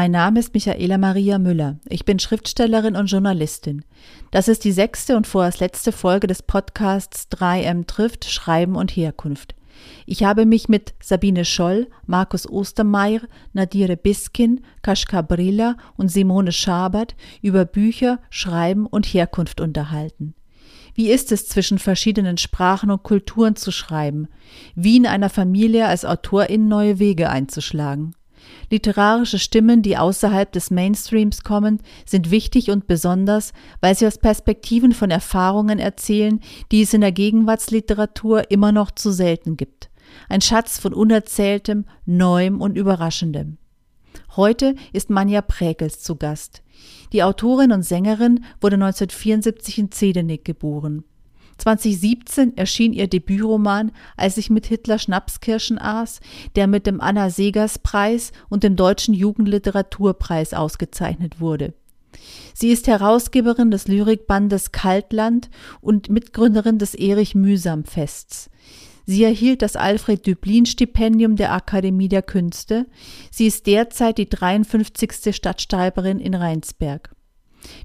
Mein Name ist Michaela Maria Müller. Ich bin Schriftstellerin und Journalistin. Das ist die sechste und vorerst letzte Folge des Podcasts 3M trifft Schreiben und Herkunft. Ich habe mich mit Sabine Scholl, Markus Ostermeier, Nadire Biskin, Kaschka Brilla und Simone Schabert über Bücher, Schreiben und Herkunft unterhalten. Wie ist es, zwischen verschiedenen Sprachen und Kulturen zu schreiben? Wie in einer Familie als Autorin neue Wege einzuschlagen? Literarische Stimmen, die außerhalb des Mainstreams kommen, sind wichtig und besonders, weil sie aus Perspektiven von Erfahrungen erzählen, die es in der Gegenwartsliteratur immer noch zu selten gibt. Ein Schatz von Unerzähltem, Neuem und Überraschendem. Heute ist Manja Präkels zu Gast. Die Autorin und Sängerin wurde 1974 in Zedenick geboren. 2017 erschien ihr Debütroman Als ich mit Hitler Schnapskirschen aß, der mit dem Anna Segers Preis und dem Deutschen Jugendliteraturpreis ausgezeichnet wurde. Sie ist Herausgeberin des Lyrikbandes Kaltland und Mitgründerin des Erich Mühsam Fests. Sie erhielt das Alfred Döblin Stipendium der Akademie der Künste. Sie ist derzeit die 53. Stadtschreiberin in Rheinsberg.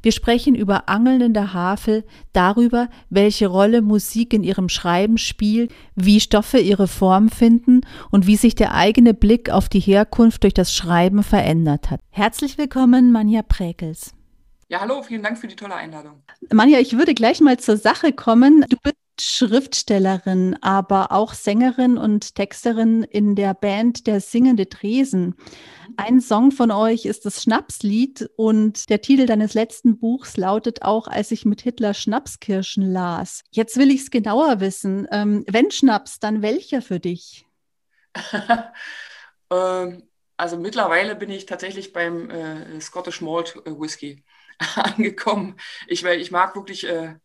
Wir sprechen über Angeln in der Havel, darüber, welche Rolle Musik in ihrem Schreiben spielt, wie Stoffe ihre Form finden und wie sich der eigene Blick auf die Herkunft durch das Schreiben verändert hat. Herzlich willkommen, Manja Präkels. Ja, hallo, vielen Dank für die tolle Einladung. Manja, ich würde gleich mal zur Sache kommen. Du bist Schriftstellerin, aber auch Sängerin und Texterin in der Band Der Singende Dresen. Ein Song von euch ist das Schnapslied und der Titel deines letzten Buchs lautet auch, als ich mit Hitler Schnapskirschen las. Jetzt will ich es genauer wissen. Ähm, wenn Schnaps, dann welcher für dich? ähm, also mittlerweile bin ich tatsächlich beim äh, Scottish Malt äh, Whisky angekommen. Ich, ich mag wirklich äh,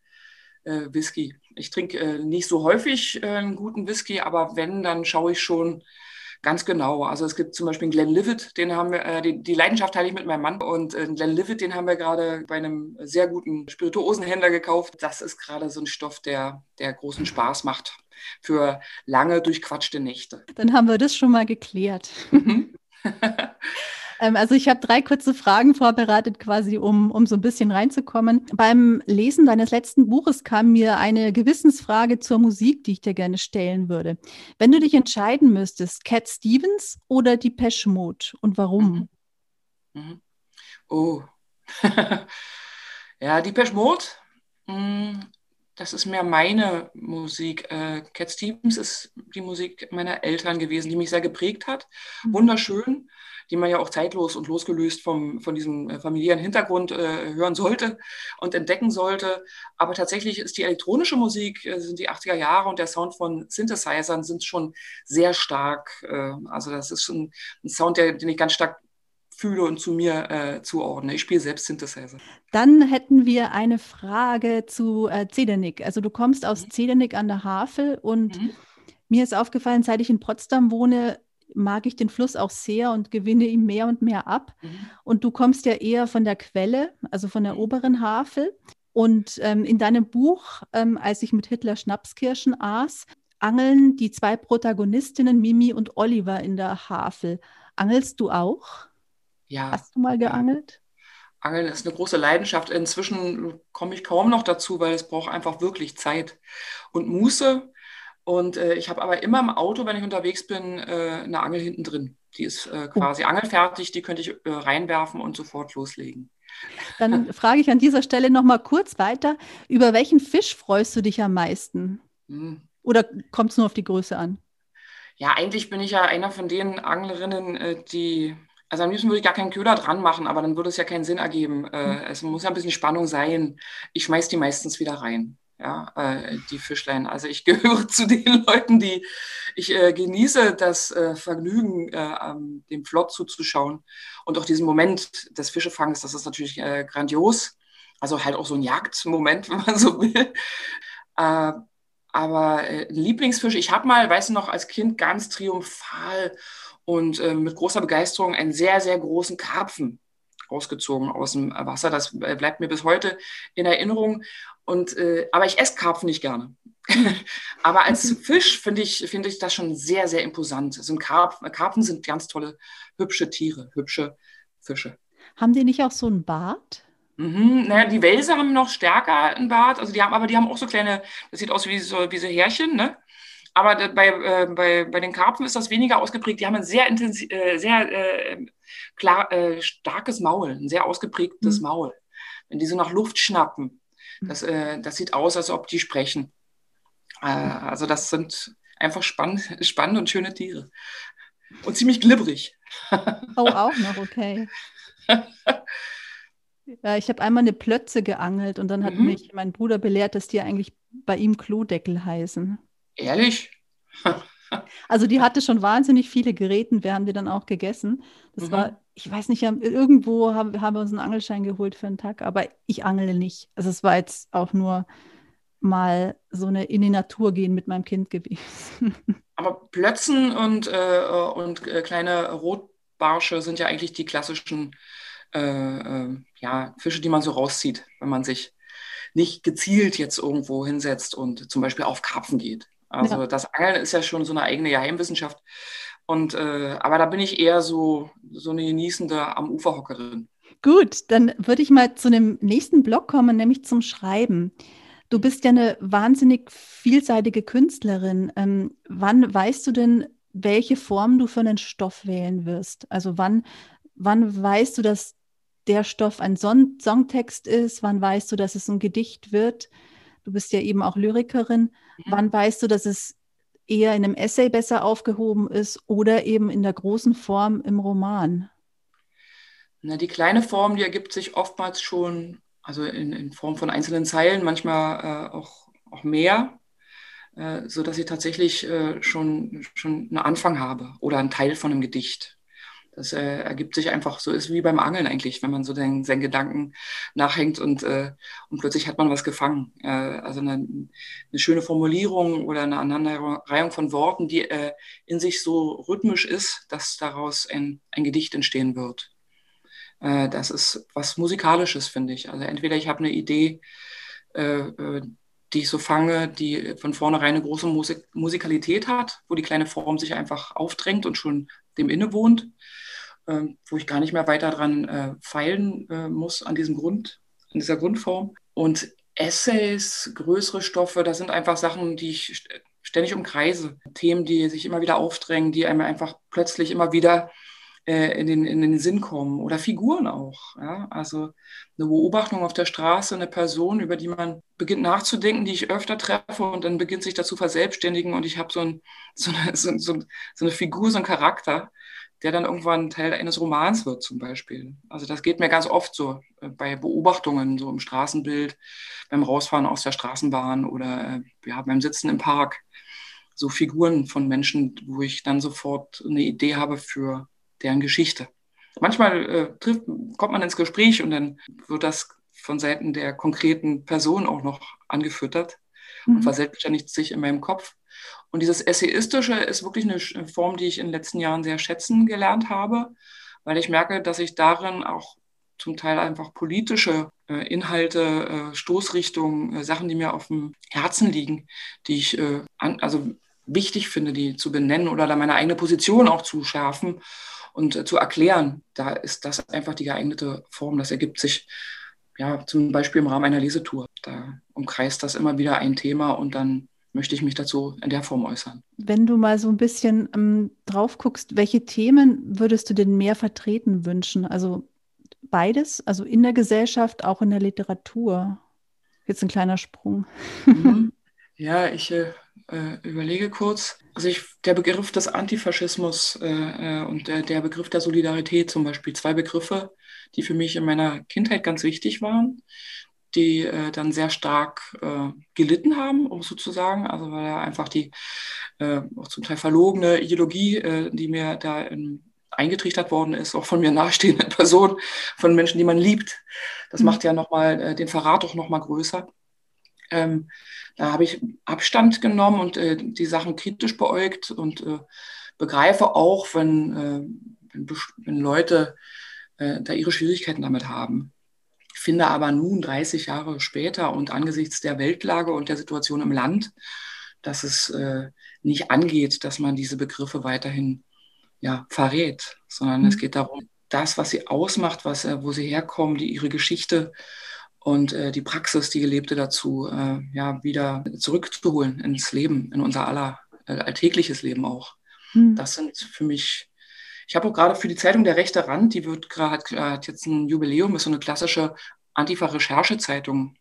äh, Whisky. Ich trinke äh, nicht so häufig äh, einen guten Whisky, aber wenn, dann schaue ich schon ganz genau. Also es gibt zum Beispiel einen Glenlivet, den haben wir, äh, die, die, Leidenschaft teile ich mit meinem Mann und äh, Glenlivet, den haben wir gerade bei einem sehr guten Spirituosenhändler gekauft. Das ist gerade so ein Stoff, der, der großen Spaß macht für lange durchquatschte Nächte. Dann haben wir das schon mal geklärt. Ähm, also ich habe drei kurze Fragen vorbereitet, quasi, um, um so ein bisschen reinzukommen. Beim Lesen deines letzten Buches kam mir eine Gewissensfrage zur Musik, die ich dir gerne stellen würde. Wenn du dich entscheiden müsstest, Cat Stevens oder die Mode und warum? Mhm. Mhm. Oh. ja, die Mode. Das ist mehr meine Musik. Äh, Cat Stevens ist die Musik meiner Eltern gewesen, die mich sehr geprägt hat. Mhm. Wunderschön die man ja auch zeitlos und losgelöst vom, von diesem äh, familiären Hintergrund äh, hören sollte und entdecken sollte. Aber tatsächlich ist die elektronische Musik, äh, sind die 80er Jahre und der Sound von Synthesizern sind schon sehr stark. Äh, also das ist schon ein Sound, der, den ich ganz stark fühle und zu mir äh, zuordne. Ich spiele selbst Synthesizer. Dann hätten wir eine Frage zu äh, Zedernick. Also du kommst aus mhm. Zedernick an der Havel und mhm. mir ist aufgefallen, seit ich in Potsdam wohne, mag ich den Fluss auch sehr und gewinne ihm mehr und mehr ab. Mhm. Und du kommst ja eher von der Quelle, also von der mhm. oberen Havel. Und ähm, in deinem Buch, ähm, als ich mit Hitler Schnapskirschen aß, angeln die zwei Protagonistinnen Mimi und Oliver in der Havel. Angelst du auch? Ja. Hast du mal geangelt? Angeln ist eine große Leidenschaft. Inzwischen komme ich kaum noch dazu, weil es braucht einfach wirklich Zeit und Muße. Und äh, ich habe aber immer im Auto, wenn ich unterwegs bin, äh, eine Angel hinten drin. Die ist äh, oh. quasi oh. angelfertig, die könnte ich äh, reinwerfen und sofort loslegen. Dann frage ich an dieser Stelle noch mal kurz weiter. Über welchen Fisch freust du dich am meisten? Hm. Oder kommt es nur auf die Größe an? Ja, eigentlich bin ich ja einer von den Anglerinnen, äh, die also am liebsten würde ich gar keinen Köder dran machen, aber dann würde es ja keinen Sinn ergeben. Äh, es muss ja ein bisschen Spannung sein. Ich schmeiß die meistens wieder rein ja, äh, die Fischlein. Also ich gehöre zu den Leuten, die ich äh, genieße das äh, Vergnügen, äh, dem Flot zuzuschauen und auch diesen Moment des Fischefangs, das ist natürlich äh, grandios. Also halt auch so ein Jagdmoment, wenn man so will. Aber Lieblingsfisch, ich habe mal, weiß du noch, als Kind ganz triumphal und mit großer Begeisterung einen sehr, sehr großen Karpfen rausgezogen aus dem Wasser. Das bleibt mir bis heute in Erinnerung. Und, äh, aber ich esse Karpfen nicht gerne. aber als Fisch finde ich, find ich das schon sehr, sehr imposant. Also Karpfen, Karpfen sind ganz tolle, hübsche Tiere, hübsche Fische. Haben die nicht auch so einen Bart? Mhm. Naja, die Wälse haben noch stärker einen Bart, also die haben, aber die haben auch so kleine, das sieht aus wie so, wie so Härchen, ne? Aber bei, äh, bei, bei den Karpfen ist das weniger ausgeprägt. Die haben ein sehr intensiv, äh, sehr äh, klar, äh, starkes Maul, ein sehr ausgeprägtes mhm. Maul. Wenn die so nach Luft schnappen, mhm. das, äh, das sieht aus, als ob die sprechen. Äh, also das sind einfach spannend, spannende und schöne Tiere. Und ziemlich glibberig. Oh, auch noch, okay. Ja, ich habe einmal eine Plötze geangelt und dann hat mhm. mich mein Bruder belehrt, dass die eigentlich bei ihm Klodeckel heißen. Ehrlich? also die hatte schon wahnsinnig viele Geräten, wir haben die dann auch gegessen. Das mhm. war, ich weiß nicht, irgendwo haben, haben wir uns einen Angelschein geholt für einen Tag, aber ich angle nicht. Also es war jetzt auch nur mal so eine in die Natur gehen mit meinem Kind gewesen. Aber Plötzen und, äh, und äh, kleine Rotbarsche sind ja eigentlich die klassischen äh, äh, ja, Fische, die man so rauszieht, wenn man sich nicht gezielt jetzt irgendwo hinsetzt und zum Beispiel auf Karpfen geht. Also ja. das Angeln ist ja schon so eine eigene Geheimwissenschaft. Und äh, aber da bin ich eher so, so eine genießende am Uferhockerin. Gut, dann würde ich mal zu dem nächsten Block kommen, nämlich zum Schreiben. Du bist ja eine wahnsinnig vielseitige Künstlerin. Ähm, wann weißt du denn, welche Form du für einen Stoff wählen wirst? Also wann, wann weißt du, dass der Stoff ein Son Songtext ist? Wann weißt du, dass es ein Gedicht wird? Du bist ja eben auch Lyrikerin. Ja. Wann weißt du, dass es eher in einem Essay besser aufgehoben ist oder eben in der großen Form im Roman? Na, die kleine Form, die ergibt sich oftmals schon, also in, in Form von einzelnen Zeilen, manchmal äh, auch, auch mehr, äh, sodass ich tatsächlich äh, schon, schon einen Anfang habe oder einen Teil von einem Gedicht. Das äh, ergibt sich einfach so, ist wie beim Angeln eigentlich, wenn man so den, seinen Gedanken nachhängt und, äh, und plötzlich hat man was gefangen. Äh, also eine, eine, schöne Formulierung oder eine Aneinanderreihung von Worten, die äh, in sich so rhythmisch ist, dass daraus ein, ein Gedicht entstehen wird. Äh, das ist was Musikalisches, finde ich. Also entweder ich habe eine Idee, äh, die ich so fange, die von vornherein eine große Musik Musikalität hat, wo die kleine Form sich einfach aufdrängt und schon dem innewohnt äh, wo ich gar nicht mehr weiter dran äh, feilen äh, muss an diesem Grund, an dieser Grundform. Und Essays, größere Stoffe, das sind einfach Sachen, die ich ständig umkreise. Themen, die sich immer wieder aufdrängen, die einem einfach plötzlich immer wieder in, den, in den Sinn kommen. Oder Figuren auch. Ja? Also eine Beobachtung auf der Straße, eine Person, über die man beginnt nachzudenken, die ich öfter treffe und dann beginnt sich dazu verselbstständigen und ich habe so, ein, so, eine, so, so, eine Figur, so einen Charakter, der dann irgendwann Teil eines Romans wird zum Beispiel. Also das geht mir ganz oft so äh, bei Beobachtungen, so im Straßenbild, beim Rausfahren aus der Straßenbahn oder äh, ja, beim Sitzen im Park. So Figuren von Menschen, wo ich dann sofort eine Idee habe für deren Geschichte. Manchmal äh, trifft, kommt man ins Gespräch und dann wird das von Seiten der konkreten Person auch noch angefüttert mhm. und verselbstständigt sich in meinem Kopf. Und dieses Essayistische ist wirklich eine Form, die ich in den letzten Jahren sehr schätzen gelernt habe, weil ich merke, dass ich darin auch zum Teil einfach politische äh, Inhalte, äh, Stoßrichtungen, äh, Sachen, die mir auf dem Herzen liegen, die ich also wichtig finde, die zu benennen oder da meine eigene Position auch zu schärfen und äh, zu erklären. Da ist das einfach die geeignete Form. Das ergibt sich ja zum Beispiel im Rahmen einer Lesetour. Da umkreist das immer wieder ein Thema und dann möchte ich mich dazu in der Form äußern. Wenn du mal so ein bisschen ähm, drauf guckst, welche Themen würdest du denn mehr vertreten wünschen? Also beides, also in der Gesellschaft, auch in der Literatur. Jetzt ein kleiner Sprung. Mhm. Ja, ich äh, äh, überlege kurz. Also ich, der Begriff des Antifaschismus äh, äh und der, der Begriff der Solidarität zum Beispiel, zwei Begriffe, die für mich in meiner Kindheit ganz wichtig waren die äh, dann sehr stark äh, gelitten haben, um sozusagen, also weil er einfach die äh, auch zum Teil verlogene Ideologie, die mir da in, eingetrichtert worden ist, auch von mir nahestehenden Personen, von Menschen, die man liebt. Das mhm. macht ja nochmal äh, den Verrat auch nochmal größer. Ähm, da habe ich Abstand genommen und äh, die Sachen kritisch beäugt und äh, begreife auch, wenn, äh, wenn, wenn, Leute äh, da ihre Schwierigkeiten damit haben finde aber nun, 30 Jahre später und angesichts der Weltlage und der Situation im Land, dass es äh, nicht angeht, dass man diese Begriffe weiterhin ja, verrät, sondern mhm. es geht darum, das, was sie ausmacht, was, wo sie herkommen, die, ihre Geschichte und äh, die Praxis, die gelebte dazu, äh, ja, wieder zurückzuholen ins Leben, in unser aller äh, alltägliches Leben auch. Mhm. Das sind für mich, ich habe auch gerade für die Zeitung Der rechte Rand, die wird gerade, hat jetzt ein Jubiläum, ist so eine klassische Antifa-Recherche-Zeitung,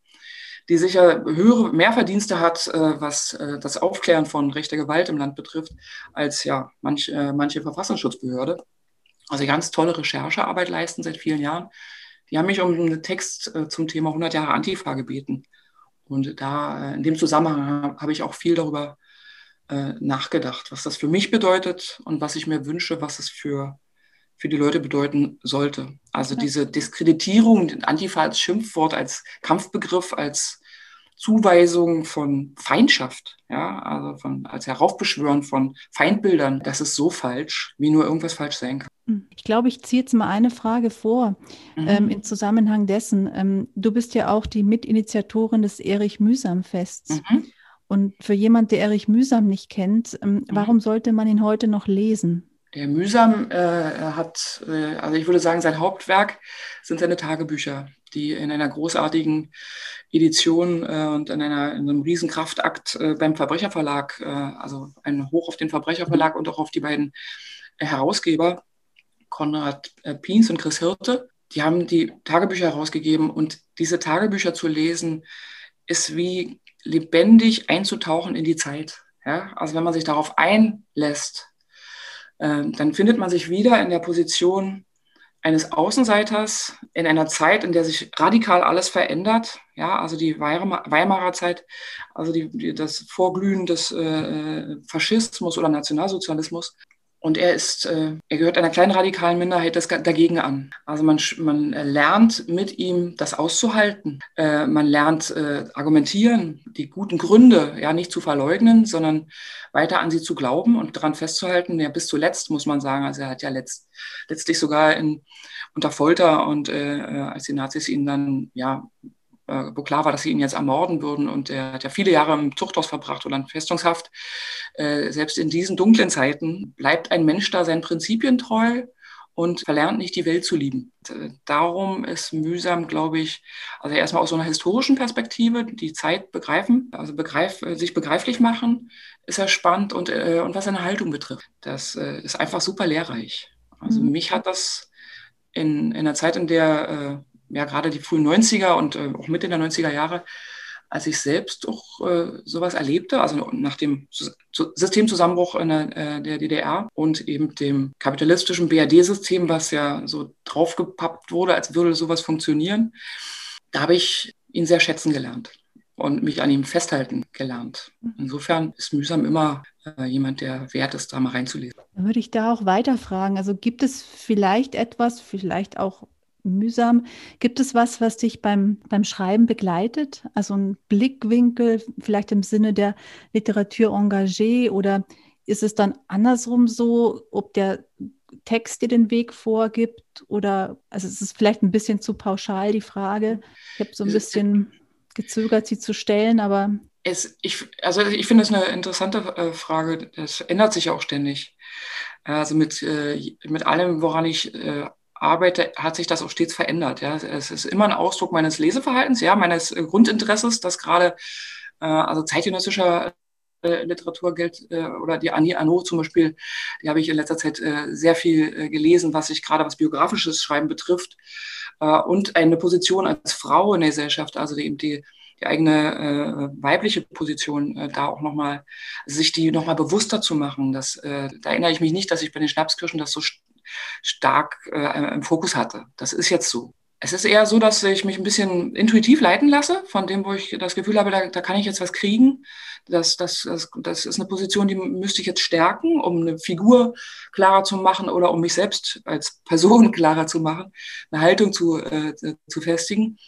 die sicher höhere Mehrverdienste hat, äh, was äh, das Aufklären von rechter Gewalt im Land betrifft, als ja manch, äh, manche Verfassungsschutzbehörde. Also ganz tolle Recherchearbeit leisten seit vielen Jahren. Die haben mich um einen Text äh, zum Thema 100 Jahre Antifa gebeten. Und da, äh, in dem Zusammenhang habe ich auch viel darüber äh, nachgedacht, was das für mich bedeutet und was ich mir wünsche, was es für, für die Leute bedeuten sollte. Also diese Diskreditierung, Antifa als Schimpfwort, als Kampfbegriff, als Zuweisung von Feindschaft, ja, also von, als Heraufbeschwören von Feindbildern, das ist so falsch, wie nur irgendwas falsch sein kann. Hm. Ich glaube, ich ziehe jetzt mal eine Frage vor mhm. ähm, im Zusammenhang dessen. Ähm, du bist ja auch die Mitinitiatorin des Erich Mühsam Fests. Mhm. Und für jemand, der Erich Mühsam nicht kennt, ähm, mhm. warum sollte man ihn heute noch lesen? Der Mühsam äh, hat, äh, also ich würde sagen, sein Hauptwerk sind seine Tagebücher, die in einer großartigen Edition äh, und in, einer, in einem riesen Kraftakt äh, beim Verbrecherverlag, äh, also ein Hoch auf den Verbrecherverlag und auch auf die beiden Herausgeber, Konrad äh, Piens und Chris Hirte, die haben die Tagebücher herausgegeben und diese Tagebücher zu lesen, ist wie lebendig einzutauchen in die Zeit. Ja? Also wenn man sich darauf einlässt, dann findet man sich wieder in der Position eines Außenseiters in einer Zeit, in der sich radikal alles verändert. Ja, also die Weimarer Zeit, also die, die, das Vorglühen des äh, Faschismus oder Nationalsozialismus und er ist, äh, er gehört einer kleinen radikalen Minderheit das, dagegen an. Also man, man lernt mit ihm das auszuhalten. Äh, man lernt äh, argumentieren, die guten Gründe ja nicht zu verleugnen, sondern weiter an sie zu glauben und daran festzuhalten. Ja, bis zuletzt muss man sagen. Also er hat ja letzt, letztlich sogar in, unter Folter und äh, äh als die Nazis ihn dann ja äh, wo klar war, dass sie ihn jetzt ermorden würden. Und er hat ja viele Jahre im Zuchthaus verbracht oder in Festungshaft. Äh, selbst in diesen dunklen Zeiten bleibt ein Mensch da seinen Prinzipien treu und verlernt nicht die Welt zu lieben. Darum ist mühsam, glaube ich, also erstmal aus so einer historischen Perspektive die Zeit begreifen, also begreif, sich begreiflich machen, ist er spannend und, äh, und was seine Haltung betrifft, das äh, ist einfach super lehrreich. Also mhm. mich hat das in, in einer Zeit, in der äh, ja gerade die frühen 90er und äh, auch Mitte der 90er Jahre, als ich selbst auch äh, sowas erlebte, also nach dem Systemzusammenbruch in der, äh, der DDR und eben dem kapitalistischen BRD-System, was ja so draufgepappt wurde, als würde sowas funktionieren, da habe ich ihn sehr schätzen gelernt und mich an ihm festhalten gelernt. Insofern ist mühsam immer äh, jemand, der wert ist, da mal reinzulesen. Dann würde ich da auch weiterfragen. Also gibt es vielleicht etwas, vielleicht auch mühsam. Gibt es was, was dich beim, beim Schreiben begleitet? Also ein Blickwinkel, vielleicht im Sinne der Literatur engagée oder ist es dann andersrum so, ob der Text dir den Weg vorgibt oder, also es ist vielleicht ein bisschen zu pauschal die Frage. Ich habe so ein bisschen gezögert, sie zu stellen, aber. Es, ich, also ich finde es eine interessante äh, Frage. Das ändert sich auch ständig. Also mit, äh, mit allem, woran ich äh, arbeite, hat sich das auch stets verändert. Ja. Es ist immer ein Ausdruck meines Leseverhaltens, ja, meines äh, Grundinteresses, das gerade äh, also zeitgenössischer äh, Literatur gilt, äh, oder die Annie Arnaud zum Beispiel, die habe ich in letzter Zeit äh, sehr viel äh, gelesen, was sich gerade was biografisches Schreiben betrifft äh, und eine Position als Frau in der Gesellschaft, also die, eben die die eigene äh, weibliche Position äh, da auch nochmal, sich die nochmal bewusster zu machen. Das, äh, da erinnere ich mich nicht, dass ich bei den Schnapskirschen das so stark äh, im Fokus hatte. Das ist jetzt so. Es ist eher so, dass ich mich ein bisschen intuitiv leiten lasse, von dem, wo ich das Gefühl habe, da, da kann ich jetzt was kriegen. Das, das, das, das ist eine Position, die müsste ich jetzt stärken, um eine Figur klarer zu machen oder um mich selbst als Person klarer zu machen, eine Haltung zu, äh, zu festigen.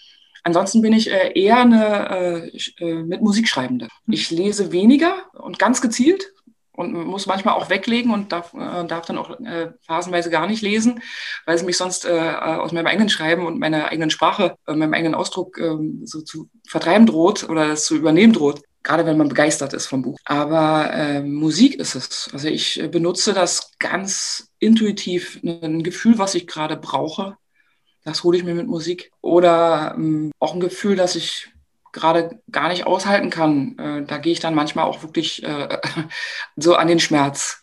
Ansonsten bin ich äh, eher eine äh, äh mit Musik schreibende. Ich lese weniger und ganz gezielt, und muss manchmal auch weglegen und darf, äh, darf dann auch äh, phasenweise gar nicht lesen, weil es mich sonst äh, aus meinem eigenen Schreiben und meiner eigenen Sprache, äh, meinem eigenen Ausdruck ähm, so zu vertreiben droht oder das zu übernehmen droht. gerade wenn man begeistert ist vom Buch. Aber äh, Musik ist es. Also ich benutze das ganz intuitiv, ein Gefühl, was ich gerade brauche. Das hole ich mir mit Musik. Oder ähm, auch ein Gefühl, das ich gerade gar nicht aushalten kann. Äh, da gehe ich dann manchmal auch wirklich äh, so an den Schmerz.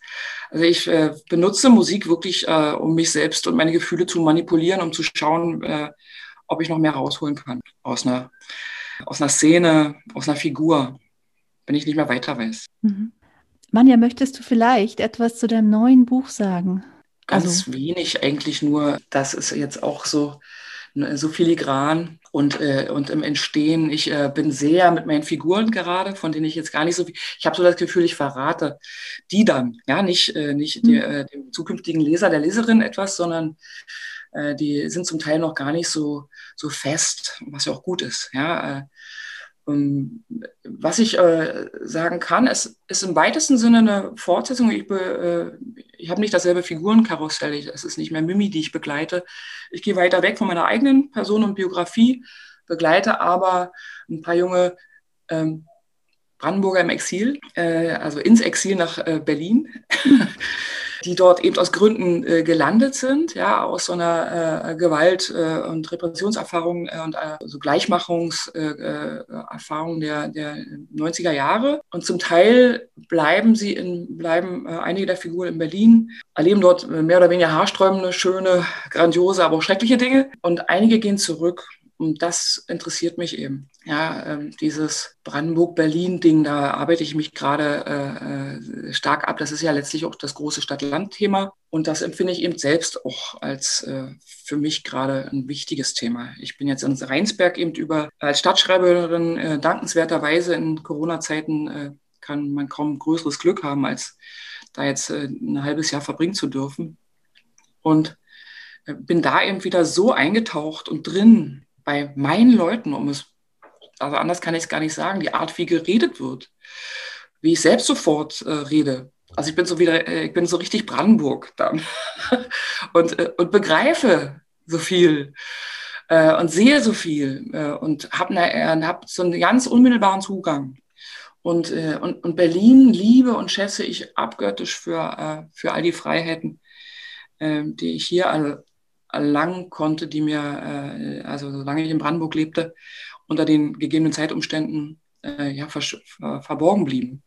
Also ich äh, benutze Musik wirklich, äh, um mich selbst und meine Gefühle zu manipulieren, um zu schauen, äh, ob ich noch mehr rausholen kann aus einer, aus einer Szene, aus einer Figur, wenn ich nicht mehr weiter weiß. Mhm. Manja, möchtest du vielleicht etwas zu deinem neuen Buch sagen? Ganz also. wenig, eigentlich nur, das ist jetzt auch so, ne, so filigran und, äh, und im Entstehen. Ich äh, bin sehr mit meinen Figuren gerade, von denen ich jetzt gar nicht so viel, ich habe so das Gefühl, ich verrate die dann, ja, nicht, äh, nicht mhm. die, äh, dem zukünftigen Leser, der Leserin etwas, sondern äh, die sind zum Teil noch gar nicht so, so fest, was ja auch gut ist, ja. Was ich äh, sagen kann, es ist im weitesten Sinne eine Fortsetzung. Ich, äh, ich habe nicht dasselbe Figurenkarussell. es ist nicht mehr Mimi, die ich begleite. Ich gehe weiter weg von meiner eigenen Person und Biografie, begleite aber ein paar junge ähm, Brandenburger im Exil, äh, also ins Exil nach Berlin. die dort eben aus Gründen äh, gelandet sind, ja, aus so einer äh, Gewalt- äh, und Repressionserfahrung äh, und äh, so Gleichmachungserfahrung der, der 90er Jahre. Und zum Teil bleiben sie in, bleiben äh, einige der Figuren in Berlin, erleben dort mehr oder weniger haarsträubende, schöne, grandiose, aber auch schreckliche Dinge. Und einige gehen zurück und das interessiert mich eben. Ja, ähm, dieses Brandenburg-Berlin-Ding, da arbeite ich mich gerade äh, äh, stark ab. Das ist ja letztlich auch das große Stadt-Land-Thema. Und das empfinde ich eben selbst auch als äh, für mich gerade ein wichtiges Thema. Ich bin jetzt in Rheinsberg eben über, als Stadtschreiberin äh, dankenswerterweise in Corona-Zeiten äh, kann man kaum größeres Glück haben, als da jetzt äh, ein halbes Jahr verbringen zu dürfen. Und bin da eben wieder so eingetaucht und drin bei meinen Leuten, um es, also anders kann ich es gar nicht sagen, die Art, wie geredet wird, wie ich selbst sofort äh, rede. Also ich bin so wieder, äh, ich bin so richtig Brandenburg dann und, äh, und begreife so viel äh, und sehe so viel äh, und habe ne, hab so einen ganz unmittelbaren Zugang. Und, äh, und, und Berlin liebe und schätze ich abgöttisch für, für all die Freiheiten, die ich hier erlangen konnte, die mir, äh, also solange ich in Brandenburg lebte, unter den gegebenen Zeitumständen äh, ja, ver verborgen blieben.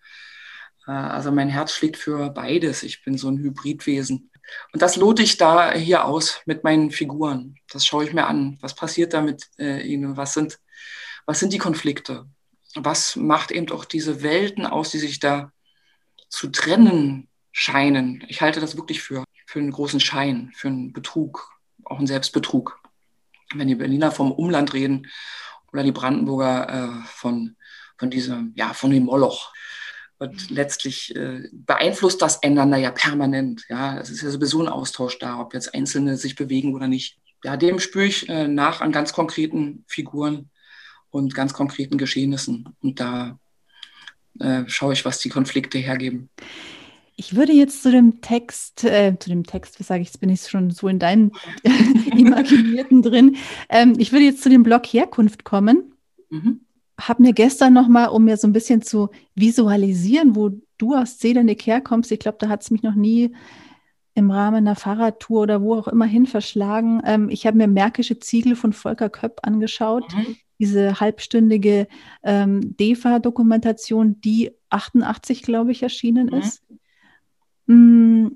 Äh, also mein Herz schlägt für beides. Ich bin so ein Hybridwesen. Und das lote ich da hier aus mit meinen Figuren. Das schaue ich mir an. Was passiert da mit äh, ihnen? Was sind, was sind die Konflikte? Was macht eben auch diese Welten aus, die sich da zu trennen scheinen? Ich halte das wirklich für, für einen großen Schein, für einen Betrug, auch ein Selbstbetrug. Wenn die Berliner vom Umland reden oder die Brandenburger äh, von, von diesem, ja, von dem Moloch. Und letztlich äh, beeinflusst das einander ja permanent. Ja, es ist ja sowieso ein Austausch da, ob jetzt Einzelne sich bewegen oder nicht. Ja, dem spüre ich äh, nach an ganz konkreten Figuren und ganz konkreten Geschehnissen. Und da äh, schaue ich, was die Konflikte hergeben. Ich würde jetzt zu dem Text, äh, zu dem Text, wie sage ich, jetzt bin ich schon so in deinen Imaginierten drin. Ähm, ich würde jetzt zu dem Blog Herkunft kommen. Mhm. Habe mir gestern nochmal, um mir so ein bisschen zu visualisieren, wo du aus Zedernick herkommst, ich glaube, da hat es mich noch nie im Rahmen einer Fahrradtour oder wo auch immer hin verschlagen. Ähm, ich habe mir Märkische Ziegel von Volker Köpp angeschaut. Mhm. Diese halbstündige ähm, DEFA-Dokumentation, die 88, glaube ich, erschienen mhm. ist. Mm,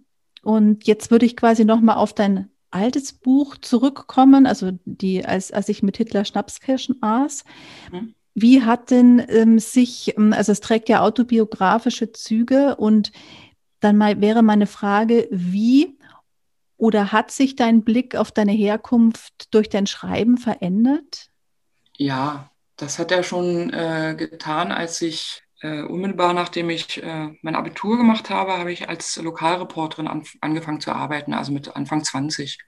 und jetzt würde ich quasi nochmal auf dein altes Buch zurückkommen, also die, als, als ich mit Hitler Schnapskirschen aß. Mhm. Wie hat denn ähm, sich, ähm, also es trägt ja autobiografische Züge und dann mal wäre meine Frage, wie oder hat sich dein Blick auf deine Herkunft durch dein Schreiben verändert? Ja, das hat er schon äh, getan, als ich äh, unmittelbar nachdem ich äh, mein Abitur gemacht habe, habe ich als Lokalreporterin an, angefangen zu arbeiten, also mit Anfang 20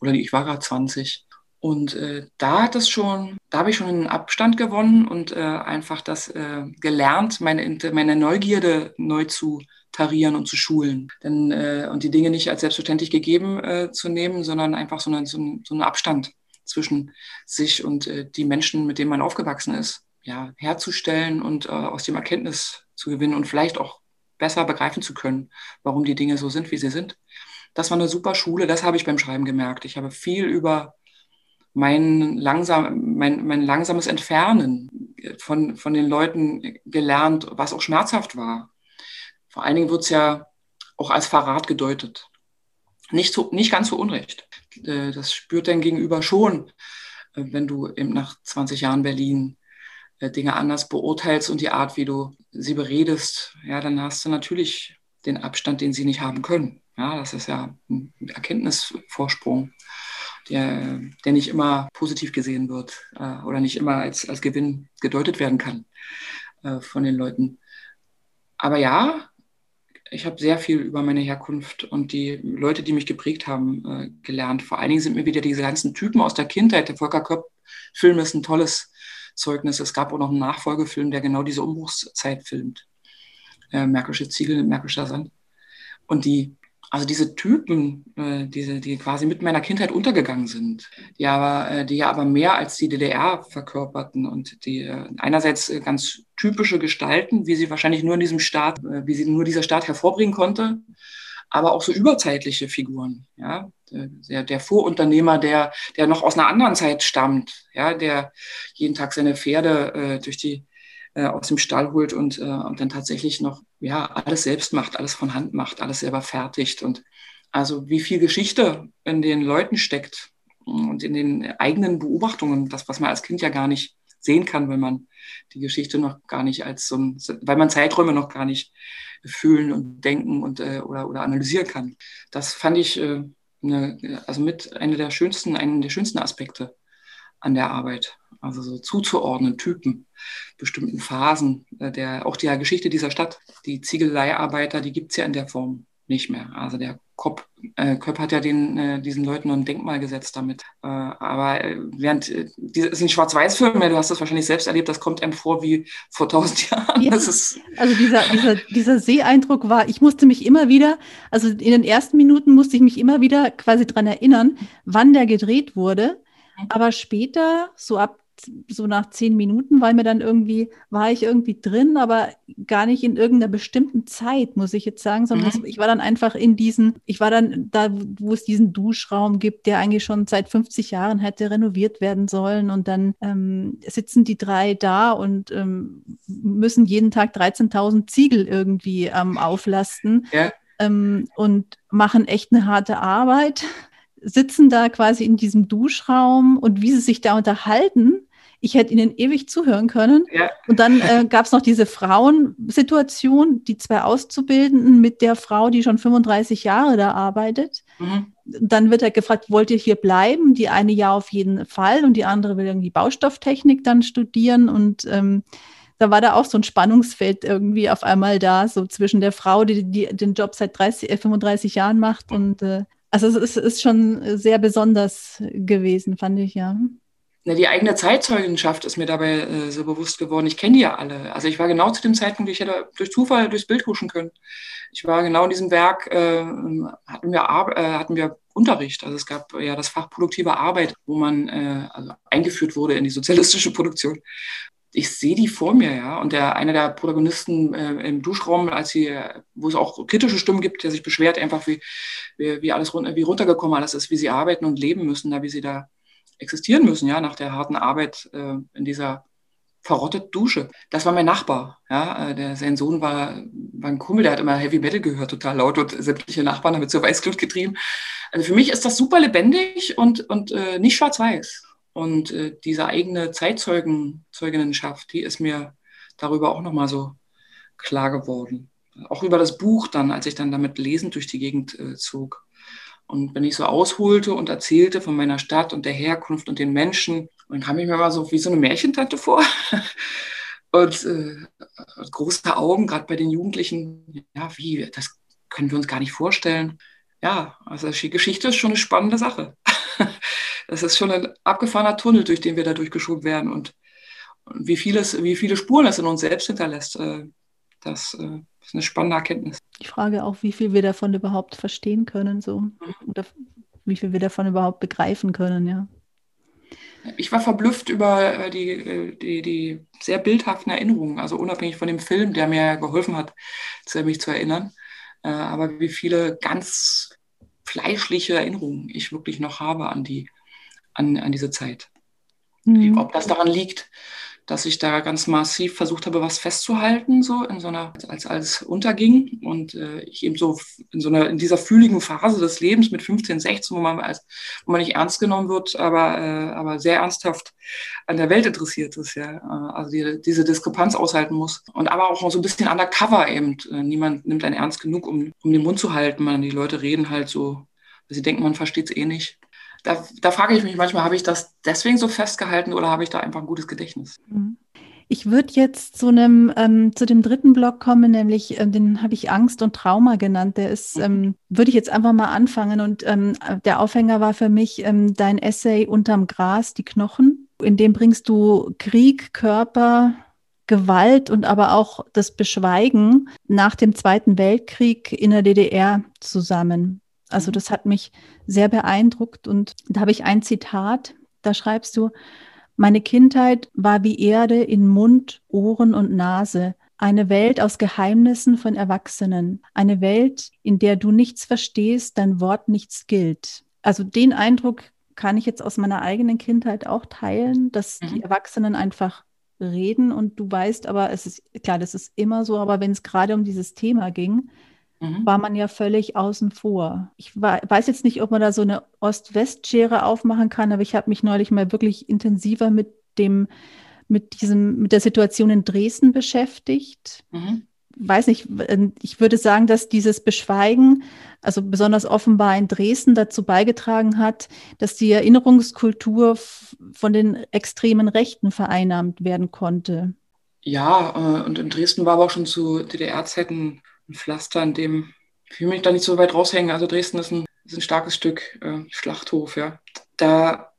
oder ich war gerade 20. Und äh, da hat es schon, da habe ich schon einen Abstand gewonnen und äh, einfach das äh, gelernt, meine, meine Neugierde neu zu tarieren und zu schulen. Denn, äh, und die Dinge nicht als selbstverständlich gegeben zu nehmen, sondern einfach so, eine, so, ein, so einen Abstand zwischen sich und die Menschen, mit denen man aufgewachsen ist ja, herzustellen und äh, aus dem Erkenntnis zu gewinnen und vielleicht auch besser begreifen zu können, warum die Dinge so sind, wie sie sind. Das war eine super Schule, das habe ich beim Schreiben gemerkt. Ich habe viel über mein, langsam, mein, mein langsames Entfernen von, von den Leuten gelernt, was auch schmerzhaft war. Vor allen Dingen wird es ja auch als Verrat gedeutet. Nicht, so, nicht ganz so unrecht. Äh, das spürt dein Gegenüber schon, äh, wenn du eben nach 20 Jahren Berlin Dinge anders beurteilst und die Art, wie du sie beredest, ja, dann hast du natürlich den Abstand, den sie nicht haben können. Ja, das ist ja ein Erkenntnisvorsprung, der, der nicht immer positiv gesehen wird äh, oder nicht immer als, als Gewinn gedeutet werden kann äh, von den Leuten. Aber ja, ich habe sehr viel über meine Herkunft und die Leute, die mich geprägt haben, äh, gelernt. Vor allen Dingen sind mir wieder diese ganzen Typen aus der Kindheit. Der Volker Köpp-Film ist ein tolles Zeugnis. Es gab auch noch einen Nachfolgefilm, der genau diese Umbruchszeit filmt. Äh, Märkische Ziegel, Märkischer Sand. Und die also diese Typen, äh, diese, die quasi mit meiner Kindheit untergegangen sind, die aber, äh, die ja aber mehr als die DDR verkörperten und die äh, einerseits äh, ganz typische Gestalten, wie sie wahrscheinlich nur in diesem Staat, äh, wie sie nur dieser Staat hervorbringen konnte, aber auch so überzeitliche Figuren, ja. Der, der Vorunternehmer, der, der noch aus einer anderen Zeit stammt, ja, der jeden Tag seine Pferde äh, durch die äh, aus dem Stall holt und, äh, und dann tatsächlich noch ja, alles selbst macht, alles von Hand macht, alles selber fertigt. Und also wie viel Geschichte in den Leuten steckt und in den eigenen Beobachtungen, das, was man als Kind ja gar nicht sehen kann, wenn man die Geschichte noch gar nicht als so ein, weil man Zeiträume noch gar nicht fühlen und denken und äh, oder, oder analysieren kann. Das fand ich äh, eine, also mit einer der schönsten, einen der schönsten Aspekte an der Arbeit. Also so zuzuordnen, Typen, bestimmten Phasen äh, der, auch der Geschichte dieser Stadt. Die Ziegeleiarbeiter, die gibt es ja in der Form nicht mehr. Also der Kopp, äh, Köpp hat ja den, äh, diesen Leuten nur ein Denkmal gesetzt damit. Äh, aber äh, während, äh, das ist ein Schwarz-Weiß-Film, du hast das wahrscheinlich selbst erlebt, das kommt einem vor wie vor tausend Jahren. Ja. also dieser, dieser, dieser Seeeindruck war, ich musste mich immer wieder, also in den ersten Minuten musste ich mich immer wieder quasi dran erinnern, wann der gedreht wurde aber später, so ab so nach zehn Minuten, weil mir dann irgendwie, war ich irgendwie drin, aber gar nicht in irgendeiner bestimmten Zeit, muss ich jetzt sagen, sondern mhm. ich war dann einfach in diesen, ich war dann da, wo es diesen Duschraum gibt, der eigentlich schon seit 50 Jahren hätte renoviert werden sollen und dann ähm, sitzen die drei da und ähm, müssen jeden Tag 13.000 Ziegel irgendwie ähm, auflasten. Ja. Ähm, und machen echt eine harte Arbeit sitzen da quasi in diesem Duschraum und wie sie sich da unterhalten, ich hätte ihnen ewig zuhören können. Ja. Und dann äh, gab es noch diese Frauensituation, die zwei Auszubildenden mit der Frau, die schon 35 Jahre da arbeitet. Mhm. Dann wird er gefragt, wollt ihr hier bleiben? Die eine ja auf jeden Fall und die andere will irgendwie Baustofftechnik dann studieren. Und ähm, da war da auch so ein Spannungsfeld irgendwie auf einmal da, so zwischen der Frau, die, die den Job seit 30, äh, 35 Jahren macht und äh, also es ist, ist schon sehr besonders gewesen, fand ich, ja. Na, die eigene Zeitzeugenschaft ist mir dabei äh, so bewusst geworden. Ich kenne die ja alle. Also ich war genau zu dem Zeitpunkt, ich hätte durch Zufall durchs Bild huschen können. Ich war genau in diesem Werk, äh, hatten, wir äh, hatten wir Unterricht. Also es gab ja das Fach produktive Arbeit, wo man äh, also eingeführt wurde in die sozialistische Produktion ich sehe die vor mir, ja. Und der einer der Protagonisten äh, im Duschraum, als sie, wo es auch kritische Stimmen gibt, der sich beschwert, einfach wie, wie, wie alles wie runtergekommen alles ist, wie sie arbeiten und leben müssen, da wie sie da existieren müssen, ja, nach der harten Arbeit äh, in dieser verrottet Dusche. Das war mein Nachbar, ja. Äh, der, sein Sohn war, war ein Kumpel, der hat immer Heavy Metal gehört, total laut und sämtliche Nachbarn damit zur Weißglut getrieben. Also für mich ist das super lebendig und, und äh, nicht schwarz-weiß. Und äh, diese eigene Zeitzeuginnenschaft, die ist mir darüber auch nochmal so klar geworden. Auch über das Buch dann, als ich dann damit lesend durch die Gegend äh, zog. Und wenn ich so ausholte und erzählte von meiner Stadt und der Herkunft und den Menschen, dann kam ich mir mal so wie so eine Märchentante vor. und äh, große Augen, gerade bei den Jugendlichen, ja, wie, das können wir uns gar nicht vorstellen. Ja, also die Geschichte ist schon eine spannende Sache. das ist schon ein abgefahrener Tunnel, durch den wir da durchgeschoben werden. Und, und wie, vieles, wie viele Spuren es in uns selbst hinterlässt, äh, das äh, ist eine spannende Erkenntnis. Ich frage auch, wie viel wir davon überhaupt verstehen können, so. Mhm. Oder wie viel wir davon überhaupt begreifen können, ja. Ich war verblüfft über äh, die, äh, die, die sehr bildhaften Erinnerungen, also unabhängig von dem Film, der mir geholfen hat, mich zu erinnern. Äh, aber wie viele ganz fleischliche Erinnerungen ich wirklich noch habe an, die, an, an diese Zeit. Mhm. Ob das daran liegt, dass ich da ganz massiv versucht habe, was festzuhalten, so in so einer, als alles unterging. Und äh, ich eben so in so einer, in dieser fühligen Phase des Lebens mit 15, 16, wo man als, wo man nicht ernst genommen wird, aber, äh, aber sehr ernsthaft an der Welt interessiert ist, ja, äh, also die, diese Diskrepanz aushalten muss. Und aber auch so ein bisschen undercover eben. Äh, niemand nimmt einen ernst genug, um, um den Mund zu halten, man, die Leute reden halt so, sie denken, man versteht es eh nicht da, da frage ich mich manchmal, habe ich das deswegen so festgehalten oder habe ich da einfach ein gutes Gedächtnis? Mhm. Ich würde jetzt zu einem ähm, zu dem dritten Block kommen, nämlich äh, den habe ich Angst und Trauma genannt. Der ist, mhm. ähm, würde ich jetzt einfach mal anfangen. Und ähm, der Aufhänger war für mich ähm, dein Essay Unterm Gras, die Knochen. In dem bringst du Krieg, Körper, Gewalt und aber auch das Beschweigen nach dem Zweiten Weltkrieg in der DDR zusammen. Also mhm. das hat mich sehr beeindruckt und da habe ich ein Zitat, da schreibst du, meine Kindheit war wie Erde in Mund, Ohren und Nase, eine Welt aus Geheimnissen von Erwachsenen, eine Welt, in der du nichts verstehst, dein Wort nichts gilt. Also den Eindruck kann ich jetzt aus meiner eigenen Kindheit auch teilen, dass mhm. die Erwachsenen einfach reden und du weißt, aber es ist klar, das ist immer so, aber wenn es gerade um dieses Thema ging, mhm. war man ja völlig außen vor. Ich weiß jetzt nicht, ob man da so eine Ost-West-Schere aufmachen kann, aber ich habe mich neulich mal wirklich intensiver mit dem, mit diesem, mit der Situation in Dresden beschäftigt. Mhm. Weiß nicht, ähm, ich würde sagen, dass dieses Beschweigen, also besonders offenbar in Dresden, dazu beigetragen hat, dass die Erinnerungskultur von den extremen Rechten vereinnahmt werden konnte. Ja, äh, und in Dresden war aber auch schon zu DDR-Zeiten ein Pflaster, in dem ich will mich da nicht so weit raushängen. Also Dresden ist ein, ist ein starkes Stück äh, Schlachthof, ja. Da,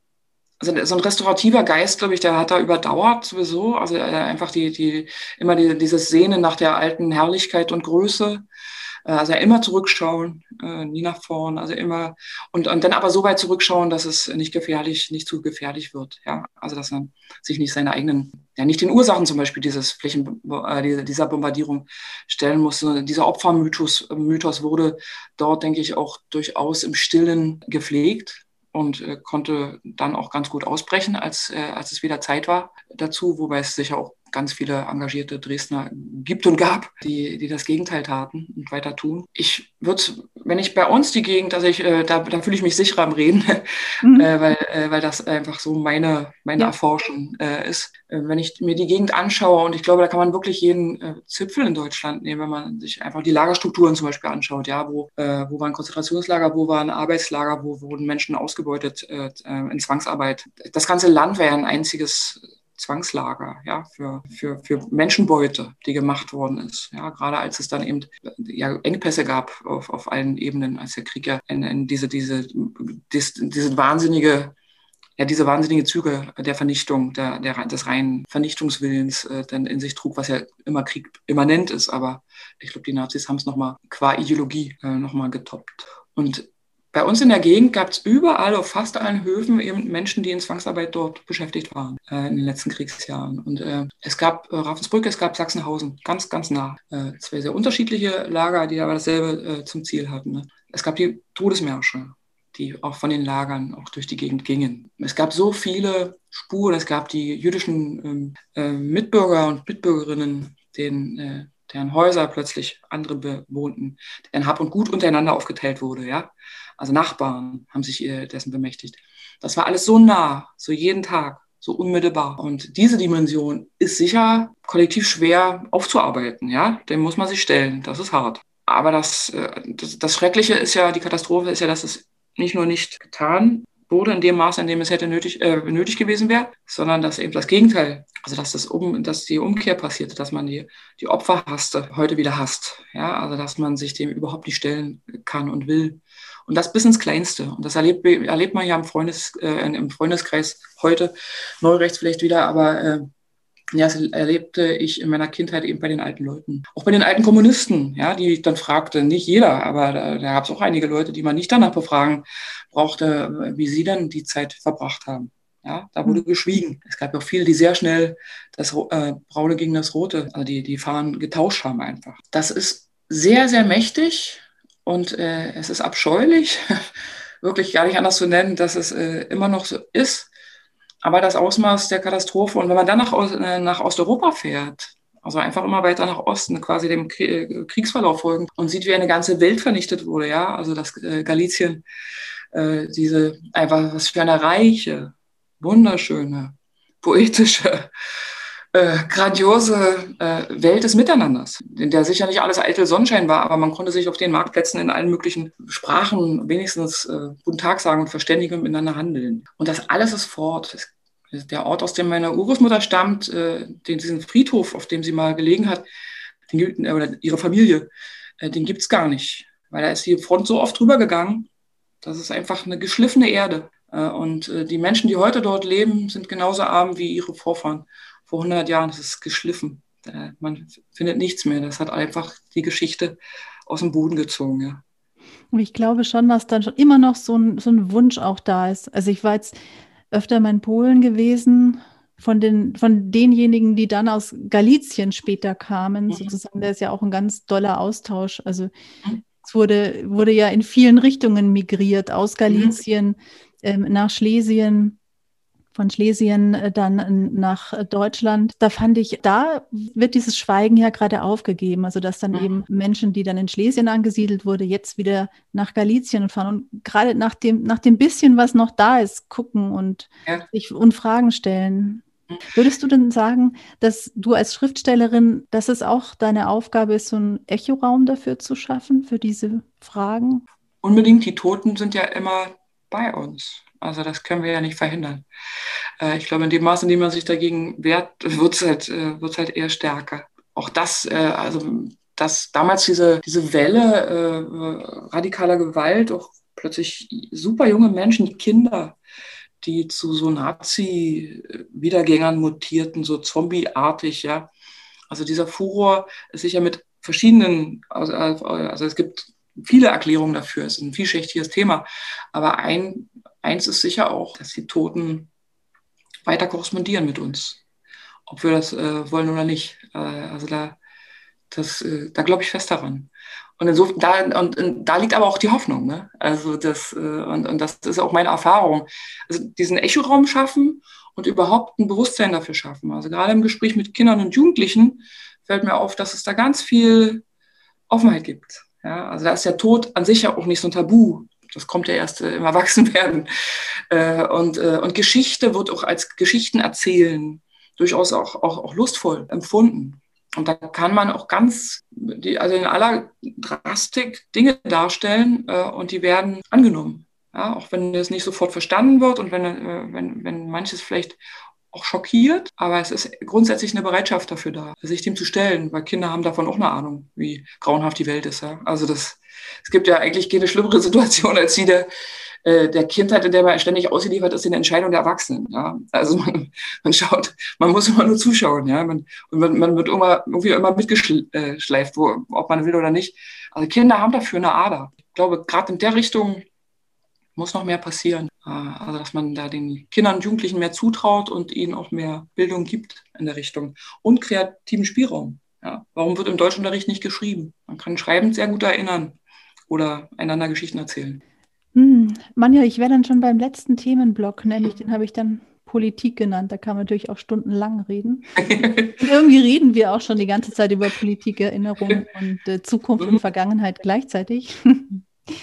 also so ein restaurativer Geist, glaube ich, der hat da überdauert sowieso. Also äh, einfach die, die, immer die, dieses Sehnen nach der alten Herrlichkeit und Größe also immer zurückschauen, äh, nie nach vorn, also immer und, und dann aber so weit zurückschauen, dass es nicht gefährlich, nicht zu gefährlich wird. Ja, also dass man sich nicht seine eigenen, ja nicht den Ursachen zum Beispiel dieses Flächen, äh, dieser Bombardierung stellen muss. Dieser Opfermythos Mythos wurde dort, denke ich, auch durchaus im Stillen gepflegt und äh, konnte dann auch ganz gut ausbrechen, als, äh, als es wieder Zeit war dazu, wobei es sicher auch ganz viele engagierte Dresdner gibt und gab, die, die das Gegenteil taten und weiter tun. Ich würde, wenn ich bei uns die Gegend, also ich, äh, da, da fühle ich mich sicherer am Reden, mhm. äh, weil, äh, weil das einfach so meine, meine ja. Erforschung äh, ist. Äh, wenn ich mir die Gegend anschaue, und ich glaube, da kann man wirklich jeden äh, Zipfel in Deutschland nehmen, wenn man sich einfach die Lagerstrukturen zum Beispiel anschaut, ja, wo, wo waren Konzentrationslager, wo waren Arbeitslager, wo wurden Menschen ausgebeutet in Zwangsarbeit. Das ganze Land wäre ein einziges Zwangslager, ja, für, für, für Menschenbeute, die gemacht worden ist. Ja, gerade als es dann eben ja, Engpässe gab auf, auf allen Ebenen, als der Krieg ja in, in diese, diese, dies, diese wahnsinnige ja, diese wahnsinnige Züge der Vernichtung, der, der, des reinen Vernichtungswillens äh, dann in sich trug, was ja immer Krieg immanent ist. Aber ich glaube, die Nazis haben es nochmal qua Ideologie äh, nochmal getoppt. Und bei uns in der Gegend gab es überall auf fast allen Höfen eben Menschen, die in Zwangsarbeit dort beschäftigt waren äh, in den letzten Kriegsjahren. Und äh, es gab äh, Ravensbrück, es gab Sachsenhausen, ganz, ganz nah. Äh, zwei sehr unterschiedliche Lager, die aber dasselbe äh, zum Ziel hatten. Ne? Es gab die Todesmärsche, die auch von den Lagern auch durch die Gegend gingen. Es gab so viele Spuren, es gab die jüdischen ähm, äh, Mitbürger und Mitbürgerinnen, denen äh, deren Häuser plötzlich andere bewohnten, deren Hab und Gut untereinander aufgeteilt wurde, ja also Nachbarn haben sich dessen bemächtigt. Das war alles so nah, so jeden Tag, so unmittelbar. Und diese Dimension ist sicher kollektiv schwer aufzuarbeiten, ja, dem muss man sich stellen, das ist hart. Aber das, äh, das, das Schreckliche ist ja, die Katastrophe ist ja, dass es nicht nur nicht getan wurde in dem Maße, in dem es hätte nötig, äh, nötig gewesen wäre, sondern dass eben das Gegenteil, also dass, das um, dass die Umkehr passierte, dass man die, die Opfer hasste, heute wieder hasst. Ja, also dass man sich dem überhaupt nicht stellen kann und will. Und das bis ins Kleinste. Und das erlebt, erlebt man ja im, Freundes, äh, im Freundeskreis heute, neurechts vielleicht wieder, aber äh, ja, das erlebte ich in meiner Kindheit eben bei den alten Leuten. Auch bei den alten Kommunisten, ja, die ich dann fragte, nicht jeder, aber da, da gab es auch einige Leute, die man nicht danach befragen brauchte, wie sie dann die Zeit verbracht haben. Ja, da wurde mhm. geschwiegen. Es gab auch viele, die sehr schnell das äh, Braune gegen das Rote, also die, die Fahnen getauscht haben einfach. Das ist sehr, sehr mächtig und äh, es ist abscheulich, wirklich gar nicht anders zu nennen, dass es äh, immer noch so ist. Aber das Ausmaß der Katastrophe und wenn man dann nach, äh, nach Osteuropa fährt, also einfach immer weiter nach Osten, quasi dem äh, Kriegsverlauf folgen und sieht, wie eine ganze Welt vernichtet wurde, ja, also das äh, Galizien, äh, diese einfach was für eine reiche, wunderschöne, poetische, äh, grandiose äh, Welt des Miteinanders, in der sicher nicht alles eitel Sonnenschein war, aber man konnte sich auf den Marktplätzen in allen möglichen Sprachen wenigstens äh, Guten Tag sagen und verständigen und miteinander handeln. Und das alles ist fort. Es, der Ort, aus dem meine Urgroßmutter stammt, äh, den, diesen Friedhof, auf dem sie mal gelegen hat, den, äh, oder ihre Familie, äh, den gibt es gar nicht. Weil da ist die Front so oft drüber gegangen, das ist einfach eine geschliffene Erde. Äh, und äh, die Menschen, die heute dort leben, sind genauso arm wie ihre Vorfahren vor 100 Jahren. Das ist geschliffen. Man findet nichts mehr. Das hat einfach die Geschichte aus dem Boden gezogen. Ja. Und ich glaube schon, dass dann schon immer noch so ein, so ein Wunsch auch da ist. Also ich war jetzt öfter mal in Polen gewesen, von, den, von denjenigen, die dann aus Galizien später kamen, mhm. sozusagen, der ist ja auch ein ganz toller Austausch. Also mhm. es wurde, wurde ja in vielen Richtungen migriert, aus mhm. Galizien mhm. ähm, nach Schlesien, von Schlesien äh, dann nach Deutschland. Da fand ich, da wird dieses Schweigen ja gerade aufgegeben. Also dass dann mhm. eben Menschen, die dann in Schlesien angesiedelt wurde, jetzt wieder nach Galizien fahren und gerade nach dem, nach dem bisschen, was noch da ist, gucken und ja. sich und Fragen stellen. Mhm. Würdest du denn sagen, dass du als Schriftstellerin, dass es auch deine Aufgabe ist, so einen Echoraum dafür zu schaffen, für diese Fragen? Unbedingt, die Toten sind ja immer bei uns. Also das können wir ja nicht verhindern. Äh, ich glaube, in dem Maße, in dem man sich dagegen wehrt, wird es halt, äh, halt eher stärker. Auch das, äh, also dass damals diese, diese Welle äh, radikaler Gewalt, auch plötzlich super junge Menschen, Kinder, die zu so Nazi-Wiedergängern mutierten, so zombieartig, ja. Also dieser Furor ist sicher mit verschiedenen, also, also es gibt viele Erklärungen dafür, es ist ein vielschichtiges Thema, aber ein eins ist sicher auch, dass die Toten weiter korrespondieren mit uns. Ob wir das äh, wollen oder nicht. Äh, also da, äh, da glaube ich fest daran. Und, insofern, da, und, und, da liegt aber auch die Hoffnung. Ne? Also das, äh, und, und das ist auch meine Erfahrung. Also diesen Echoraum schaffen und überhaupt ein Bewusstsein dafür schaffen. Also gerade im Gespräch mit Kindern und Jugendlichen fällt mir auf, dass es da ganz viel Offenheit gibt. Ja, also da ist der Tod an sich ja auch nicht so ein Tabu das kommt ja erst äh, im Erwachsenwerden. Äh, und, äh, und Geschichte wird auch als Geschichten erzählen durchaus auch, auch, auch lustvoll empfunden. Und da kann man auch ganz, die, also in aller Drastik Dinge darstellen äh, und die werden angenommen. Ja, auch wenn das nicht sofort verstanden wird und wenn, äh, wenn, wenn manches vielleicht auch schockiert, aber es ist grundsätzlich eine Bereitschaft dafür da, sich dem zu stellen, weil Kinder haben davon auch eine Ahnung, wie grauenhaft die Welt ist. Ja? Also das, es gibt ja eigentlich keine schlimmere Situation als die der, äh, der Kindheit, in der man ständig ausgeliefert ist in der Entscheidung der Erwachsenen. Ja? Also man, man schaut, man muss immer nur zuschauen, ja, man, und man, man wird immer, irgendwie immer mitgeschleift, wo, ob man will oder nicht. Also Kinder haben dafür eine Ader. Ich glaube, gerade in der Richtung muss noch mehr passieren. Äh, also, dass man da den Kindern und Jugendlichen mehr zutraut und ihnen auch mehr Bildung gibt in der Richtung und kreativen Spielraum. Ja, warum wird im Deutschunterricht nicht geschrieben? Man kann schreibend sehr gut erinnern oder einander Geschichten erzählen. Hm, Manja, ich wäre dann schon beim letzten Themenblock, nämlich den habe ich dann Politik genannt. Da kann man natürlich auch stundenlang reden. irgendwie reden wir auch schon die ganze Zeit über Politik, Erinnerung und äh, Zukunft und Vergangenheit gleichzeitig.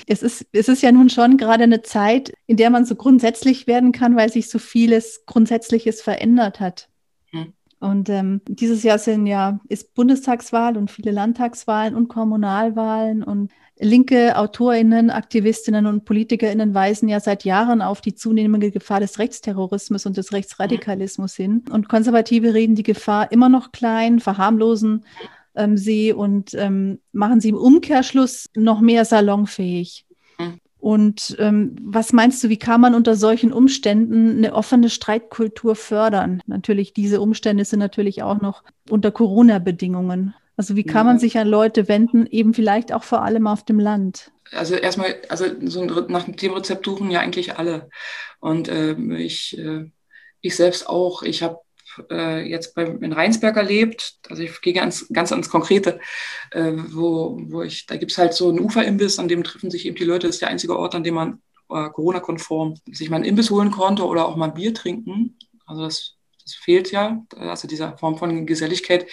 Es ist, es ist ja nun schon gerade eine Zeit, in der man so grundsätzlich werden kann, weil sich so vieles Grundsätzliches verändert hat. Hm. Und ähm, dieses Jahr sind ja, ist Bundestagswahl und viele Landtagswahlen und Kommunalwahlen und linke AutorInnen, Aktivistinnen und PolitikerInnen weisen ja seit Jahren auf die zunehmende Gefahr des Rechtsterrorismus und des Rechtsradikalismus hin. Und Konservative reden die Gefahr immer noch klein, verharmlosen ähm, sie und ähm, machen sie im Umkehrschluss noch mehr salonfähig. Mhm. Und ähm, was meinst du, wie kann man unter solchen Umständen eine offene Streitkultur fördern? Natürlich, diese Umstände sind natürlich auch noch unter Corona-Bedingungen. Also wie kann man sich an Leute wenden, eben vielleicht auch vor allem auf dem Land? Also erstmal, also so nach dem Rezept suchen ja eigentlich alle. Und äh, ich äh, Ich selbst auch. Ich habe äh, jetzt beim, in Rheinsberg erlebt, also ich gehe ganz, ganz ans Konkrete, äh, wo, wo ich, da gibt es halt so einen Uferimbiss, an dem treffen sich eben die Leute, das ist der einzige Ort, an dem man äh, Corona-konform sich mal einen Imbiss holen konnte oder auch mal Bier trinken. Also das, das fehlt ja. Also diese Form von Geselligkeit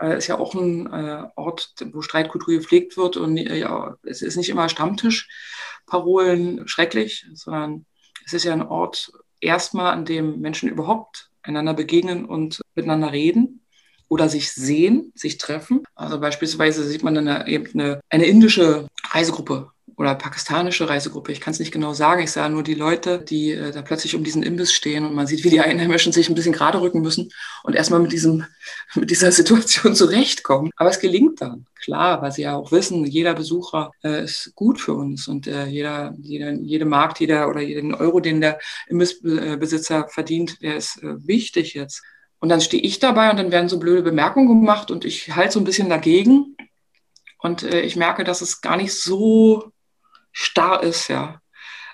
äh, ist ja auch ein äh, Ort, wo Streitkultur gepflegt wird und äh, ja, es ist nicht immer Stammtisch-Parolen schrecklich, sondern es ist ja ein Ort erstmal, an dem Menschen überhaupt einander begegnen und miteinander reden oder sich sehen, sich treffen. Also beispielsweise sieht man dann eben eine, eine indische Reisegruppe oder pakistanische Reisegruppe. Ich kann es nicht genau sagen. Ich sah nur die Leute, die äh, da plötzlich um diesen Imbiss stehen und man sieht, wie die Einheimischen sich ein bisschen gerade rücken müssen und erstmal mit diesem, mit dieser Situation zurechtkommen. Aber es gelingt dann. Klar, weil sie ja auch wissen, jeder Besucher äh, ist gut für uns und äh, jeder, jeder, jede Markt, jeder oder jeden Euro, den der Imbissbesitzer verdient, der ist äh, wichtig jetzt. Und dann stehe ich dabei und dann werden so blöde Bemerkungen gemacht und ich halte so ein bisschen dagegen. Und äh, ich merke, dass es gar nicht so starr ist, ja.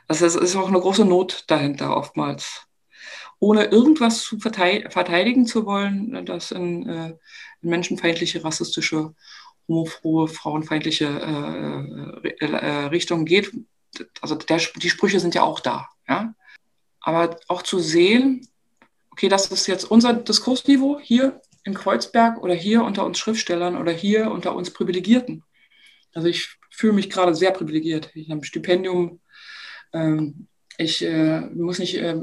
Also es ist auch eine große Not dahinter oftmals. Ohne irgendwas zu verteidigen zu wollen, das in, äh, in menschenfeindliche, rassistische, homophobe, frauenfeindliche äh, äh, äh, Richtung geht. Also der, die Sprüche sind ja auch da, ja. Aber auch zu sehen, okay, das ist jetzt unser Diskursniveau hier in Kreuzberg oder hier unter uns Schriftstellern oder hier unter uns Privilegierten. Also ich fühle mich gerade sehr privilegiert. Ich habe ein Stipendium. Ähm, ich äh, muss nicht äh,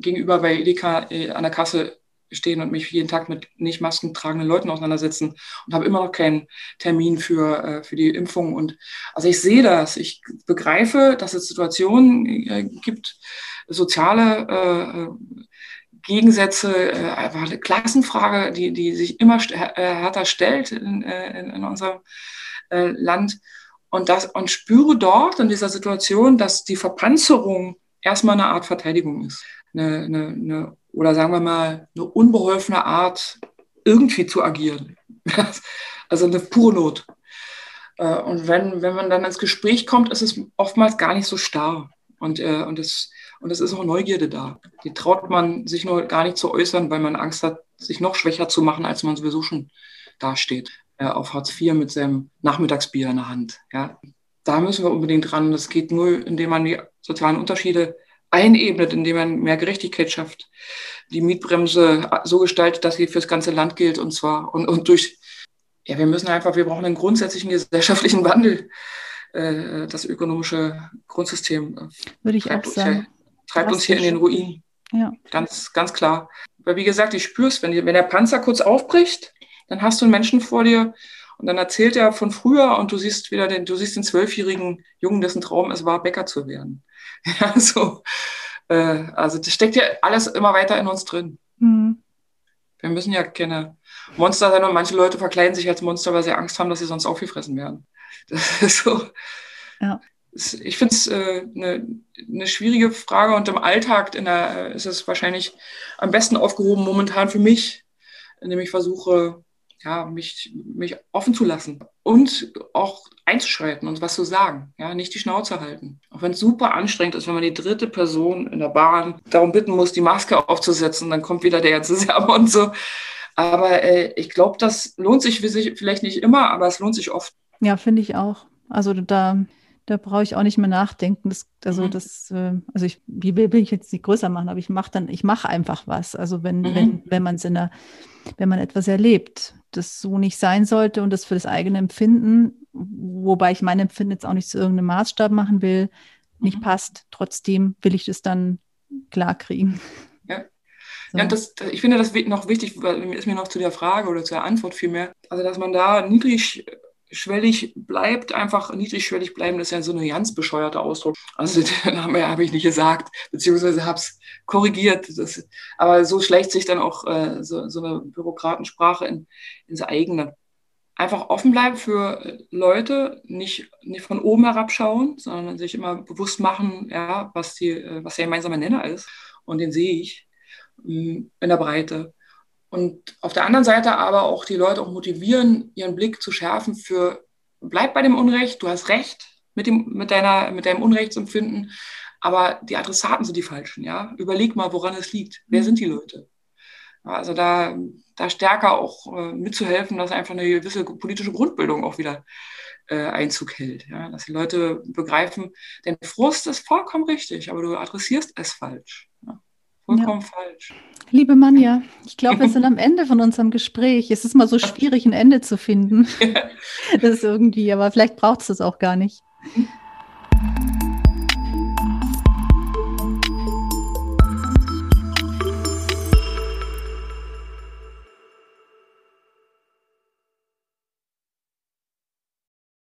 gegenüber bei Edeka äh, an der Kasse stehen und mich jeden Tag mit nicht Masken tragenden Leuten auseinandersetzen und habe immer noch keinen Termin für, äh, für die Impfung. Und also ich sehe das, ich begreife, dass es Situationen äh, gibt, soziale äh, Gegensätze, einfach eine Klassenfrage, die, die sich immer härter stellt in, in, in unserem Land und, das, und spüre dort in dieser Situation, dass die Verpanzerung erstmal eine Art Verteidigung ist. Eine, eine, eine, oder sagen wir mal, eine unbeholfene Art, irgendwie zu agieren. also eine pure Not. Äh, und wenn, wenn man dann ins Gespräch kommt, ist es oftmals gar nicht so starr. Und, äh, und, es, und es ist auch Neugierde da. Die traut man sich nur gar nicht zu äußern, weil man Angst hat, sich noch schwächer zu machen, als man sowieso schon dasteht äh, auf Hartz IV mit seinem Nachmittagsbier in der Hand. Ja. Da müssen wir unbedingt dran. Das geht nur, indem man die sozialen Unterschiede einebnet, indem man mehr Gerechtigkeit schafft, die Mietbremse so gestaltet, dass sie fürs ganze Land gilt und zwar und, und durch, ja, wir müssen einfach, wir brauchen einen grundsätzlichen gesellschaftlichen Wandel. Äh, das ökonomische Grundsystem äh, Würde ich treibt, auch sagen. Uns, treibt uns hier in den Ruin. Ja. Ganz, ganz klar. Weil wie gesagt, ich spüre es, wenn, wenn der Panzer kurz aufbricht, dann hast du einen Menschen vor dir und dann erzählt er von früher und du siehst wieder den, du siehst den zwölfjährigen Jungen, dessen Traum es war, Bäcker zu werden. Ja, so, äh, also das steckt ja alles immer weiter in uns drin. Mhm. Wir müssen ja keine Monster sein und manche Leute verkleiden sich als Monster, weil sie Angst haben, dass sie sonst aufgefressen werden. Das ist so. Ja. Ich finde es äh, eine, eine schwierige Frage und im Alltag in der, äh, ist es wahrscheinlich am besten aufgehoben momentan für mich, indem ich versuche, ja, mich, mich offen zu lassen und auch einzuschreiten und was zu sagen, ja, nicht die Schnauze halten. Auch wenn es super anstrengend ist, wenn man die dritte Person in der Bahn darum bitten muss, die Maske aufzusetzen, dann kommt wieder der ganze Sermon und so. Aber äh, ich glaube, das lohnt sich vielleicht nicht immer, aber es lohnt sich oft. Ja, finde ich auch. Also da, da brauche ich auch nicht mehr nachdenken. Das, also mhm. das, äh, also ich will, ich jetzt nicht größer machen, aber ich mache dann, ich mache einfach was. Also wenn, mhm. wenn, wenn man es in der, wenn man etwas erlebt, das so nicht sein sollte und das für das eigene Empfinden, wobei ich mein Empfinden jetzt auch nicht zu irgendeinem Maßstab machen will, nicht mhm. passt. Trotzdem will ich das dann klar kriegen. Ja. So. Ja, das, ich finde das noch wichtig, ist mir noch zu der Frage oder zur Antwort vielmehr, also dass man da niedrig schwellig bleibt, einfach niedrigschwellig bleiben, das ist ja so ein ganz bescheuerter Ausdruck. Also den habe hab ich nicht gesagt, beziehungsweise habe es korrigiert. Das, aber so schleicht sich dann auch äh, so, so, eine Bürokratensprache in, ins eigene. Einfach offen bleiben für Leute, nicht, nicht von oben herabschauen, sondern sich immer bewusst machen, ja, was, die, äh, was der gemeinsame Nenner ist. Und den sehe ich mm, in der Breite. Und auf der anderen Seite aber auch die Leute auch motivieren, ihren Blick zu schärfen für, bleib bei dem Unrecht, du hast recht mit, dem, mit, deiner, mit deinem Unrechtsempfinden, aber die Adressaten sind die falschen, ja. Überleg mal, woran es liegt. Wer mhm. sind die Leute? Also da, da stärker auch äh, mitzuhelfen, dass einfach eine gewisse politische Grundbildung auch wieder äh, Einzug hält. Ja? Dass die Leute begreifen, denn Frust ist vollkommen richtig, aber du adressierst es falsch. Ja? Vollkommen ja. falsch. Liebe Manja, ich glaube, wir sind am Ende von unserem Gespräch. Es ist mal so schwierig, ein Ende zu finden. das ist irgendwie, aber vielleicht braucht es das auch gar nicht.